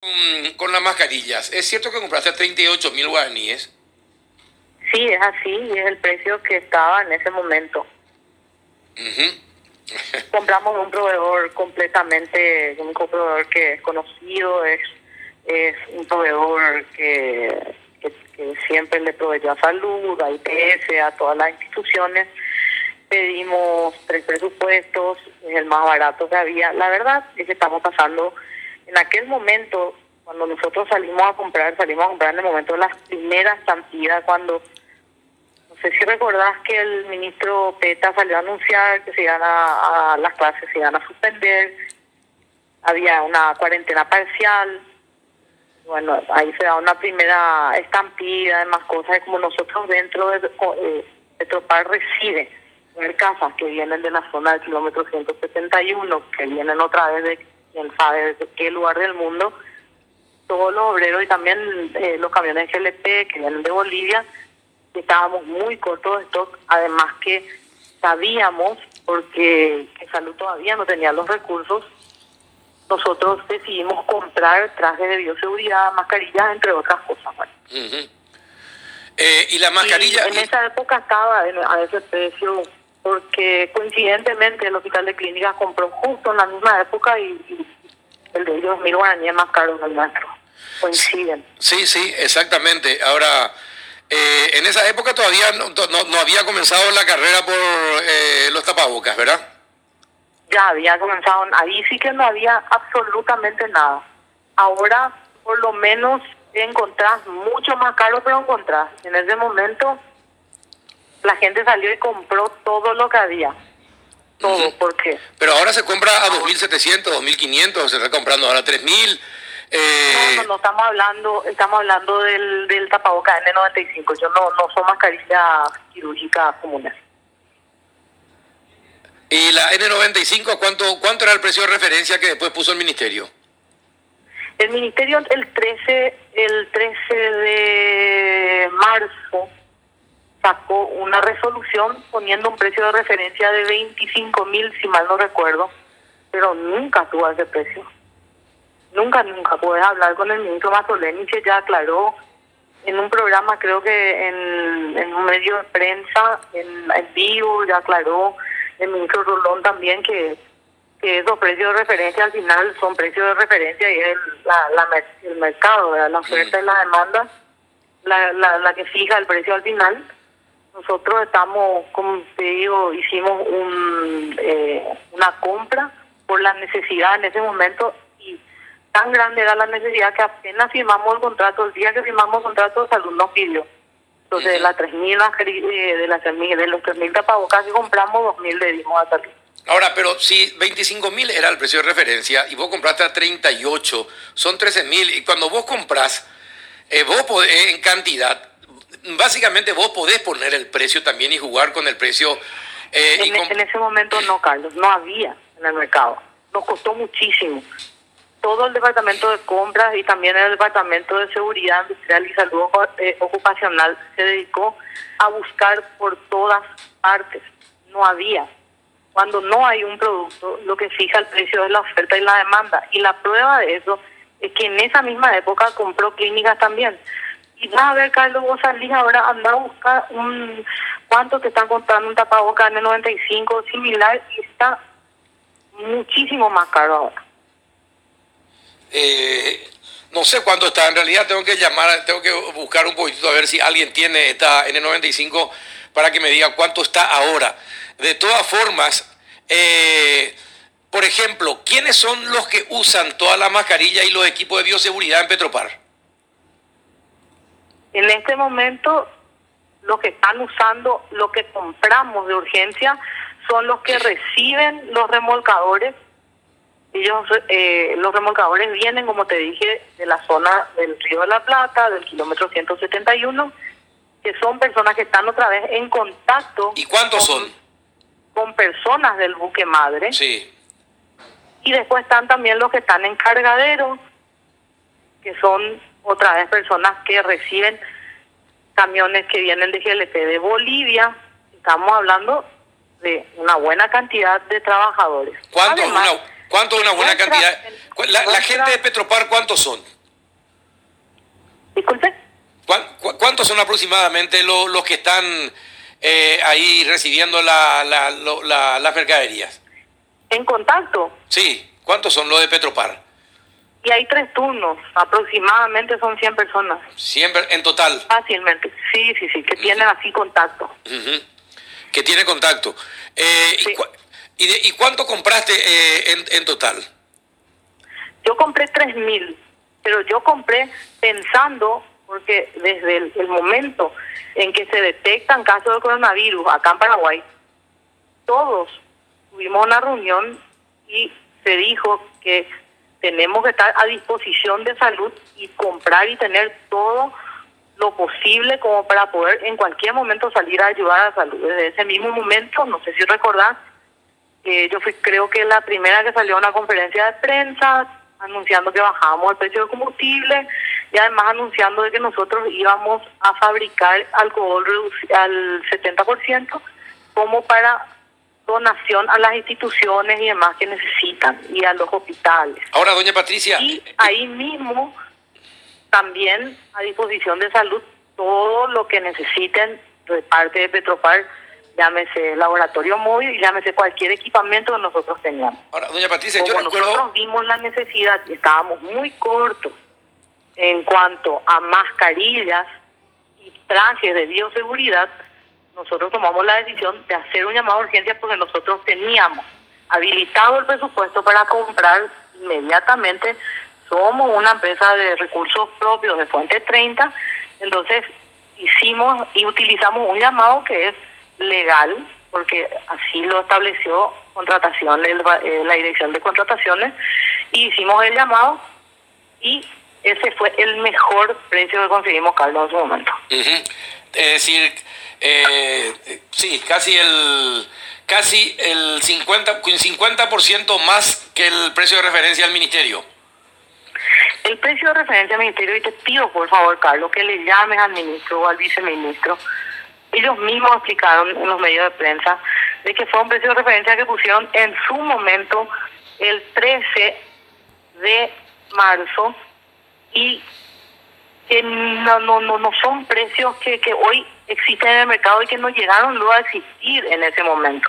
con, con las mascarillas. ¿Es cierto que compraste a 38 mil guaraníes? Sí, es así y es el precio que estaba en ese momento. Compramos un proveedor completamente, un proveedor que es conocido, es, es un proveedor que, que, que siempre le proveyó a salud, a IPS, a todas las instituciones. Pedimos tres presupuestos, es el más barato que había. La verdad es que estamos pasando, en aquel momento, cuando nosotros salimos a comprar, salimos a comprar en el momento de las primeras estampida, cuando no sé si recordás que el ministro Peta salió a anunciar que se iban a, las clases, se iban a suspender, había una cuarentena parcial, bueno, ahí se da una primera estampida, demás cosas, como nosotros dentro de eh, Petropar reside, ver casas que vienen de la zona del kilómetro 171, que vienen otra vez de quién sabe de qué lugar del mundo, todos los obreros y también eh, los camiones GLP que vienen de Bolivia, estábamos muy cortos de stock, además que sabíamos, porque que Salud todavía no tenía los recursos, nosotros decidimos comprar trajes de bioseguridad, mascarillas, entre otras cosas. Bueno. Eh, y la mascarilla... Y en esa época estaba en- a ese precio, porque coincidentemente el hospital de clínicas compró justo en la misma época y, y el de ellos mil guaraníes más caro que el nuestro. Coinciden. Sí, sí, exactamente. Ahora, eh, en esa época todavía no, no- no había comenzado la carrera por eh, los tapabocas, ¿verdad? Ya había comenzado, ahí sí que no había absolutamente nada. Ahora, por lo menos, encontrás mucho más caro, pero encontrás. En ese momento, la gente salió y compró todo lo que había. Todo, Ujú. ¿por qué? Pero ahora se compra a 2.700, 2.500, se está comprando ahora a 3.000. Eh, No, no, no, estamos hablando, estamos hablando del, del tapaboca N95. Yo no, no son mascarillas quirúrgicas comunes. ¿Y la N95 cuánto, cuánto era el precio de referencia que después puso el ministerio? El ministerio el 13, el 13 de marzo sacó una resolución poniendo un precio de referencia de 25 mil, si mal no recuerdo, pero nunca tuvo ese precio. Nunca, nunca. Puedes hablar con el ministro Mazzoleni que ya aclaró en un programa, creo que en, en un medio de prensa, en, en vivo, ya aclaró el ministro Rolón también que, que esos precios de referencia al final son precios de referencia y es el, la, la el mercado, ¿verdad? la oferta y la demanda, la, la, la que fija el precio al final. Nosotros estamos, como te digo, hicimos un, eh, una compra por la necesidad en ese momento y tan grande era la necesidad que apenas firmamos el contrato, el día que firmamos el contrato, Salud nos pidió. Entonces, de las 3.000 mascari- eh, de las 3.000 de los 3.000 tapabocas que compramos, 2.000 le dimos a Salud. Ahora, pero si 25.000 era el precio de referencia y vos compraste a 38, son 13.000. Y cuando vos comprás, eh, vos podés, eh, en cantidad, básicamente vos podés poner el precio también y jugar con el precio. eh, y En, en ese momento no, Carlos, no había en el mercado. Nos costó muchísimo. Todo el departamento de compras y también el departamento de seguridad industrial y salud eh, ocupacional se dedicó a buscar por todas partes. No había. Cuando no hay un producto, lo que fija el precio es la oferta y la demanda. Y la prueba de eso es que en esa misma época compró clínicas también. Y vas a ver, Carlos, vos salís ahora, anda a buscar un cuánto te están contando un tapaboca N95 similar y está muchísimo más caro ahora. eh, no sé cuánto está. En realidad tengo que llamar, tengo que buscar un poquito a ver si alguien tiene esta N95 para que me diga cuánto está ahora. De todas formas, eh, por ejemplo, ¿quiénes son los que usan toda la mascarilla y los equipos de bioseguridad en Petropar? En este momento, lo que están usando, lo que compramos de urgencia, son los que reciben los remolcadores. Ellos, eh, los remolcadores vienen, como te dije, de la zona del Río de la Plata, del kilómetro 171, que son personas que están otra vez en contacto ¿Y cuántos con, son? con personas del buque madre. Sí. Y después están también los que están en cargadero, que son otra vez personas que reciben camiones que vienen de GLP de Bolivia. Estamos hablando de una buena cantidad de trabajadores. ¿Cuántos? Además, Una- ¿Cuánto es una buena cantidad? La, gente de Petropar, ¿cuántos son? Disculpe. ¿Cuántos son aproximadamente los, los que están eh, ahí recibiendo la, la, las mercaderías? ¿En contacto? Sí, ¿cuántos son los de Petropar? Y hay tres turnos, aproximadamente son 100 personas. ¿100 en total? Fácilmente, sí, sí, sí, que tienen así contacto. Que tiene contacto. Eh, y, cuánto compraste eh, en, en, total? Yo compré 3.000, pero yo compré pensando, porque desde el momento en que se detectan casos de coronavirus acá en Paraguay, todos tuvimos una reunión y se dijo que tenemos que estar a disposición de salud y comprar y tener todo lo posible como para poder en cualquier momento salir a ayudar a la salud. Desde ese mismo momento, no sé si recordás, eh, yo fui creo que la primera que salió a una conferencia de prensa anunciando que bajábamos el precio del combustible y además anunciando de que nosotros íbamos a fabricar alcohol al 70% como para donación a las instituciones y demás que necesitan y a los hospitales. Ahora, doña Patricia. Y ahí mismo también a disposición de salud todo lo que necesiten de parte de Petropar, llámese laboratorio móvil, llámese cualquier equipamiento que nosotros teníamos. Ahora, doña Patricia, yo recuerdo... nosotros vimos la necesidad y estábamos muy cortos en cuanto a mascarillas y trajes de bioseguridad, nosotros tomamos la decisión de hacer un llamado de urgencia porque nosotros teníamos habilitado el presupuesto para comprar inmediatamente. Somos una empresa de recursos propios de Fuente 30, entonces hicimos y utilizamos un llamado que es legal, porque así lo estableció contratación, eh, la dirección de contrataciones, y hicimos el llamado y ese fue el mejor precio que conseguimos, Carlos, en su momento. Es decir, eh, sí, casi el casi el 50, 50% más que el precio de referencia al ministerio. El precio de referencia al ministerio, y te pido por favor, Carlos, que le llames al ministro o al viceministro. Ellos mismos explicaron en los medios de prensa de que fue un precio de referencia que pusieron en su momento el 13 de marzo y que no, no, no, no son precios que, que hoy existen en el mercado y que no llegaron luego a existir en ese momento.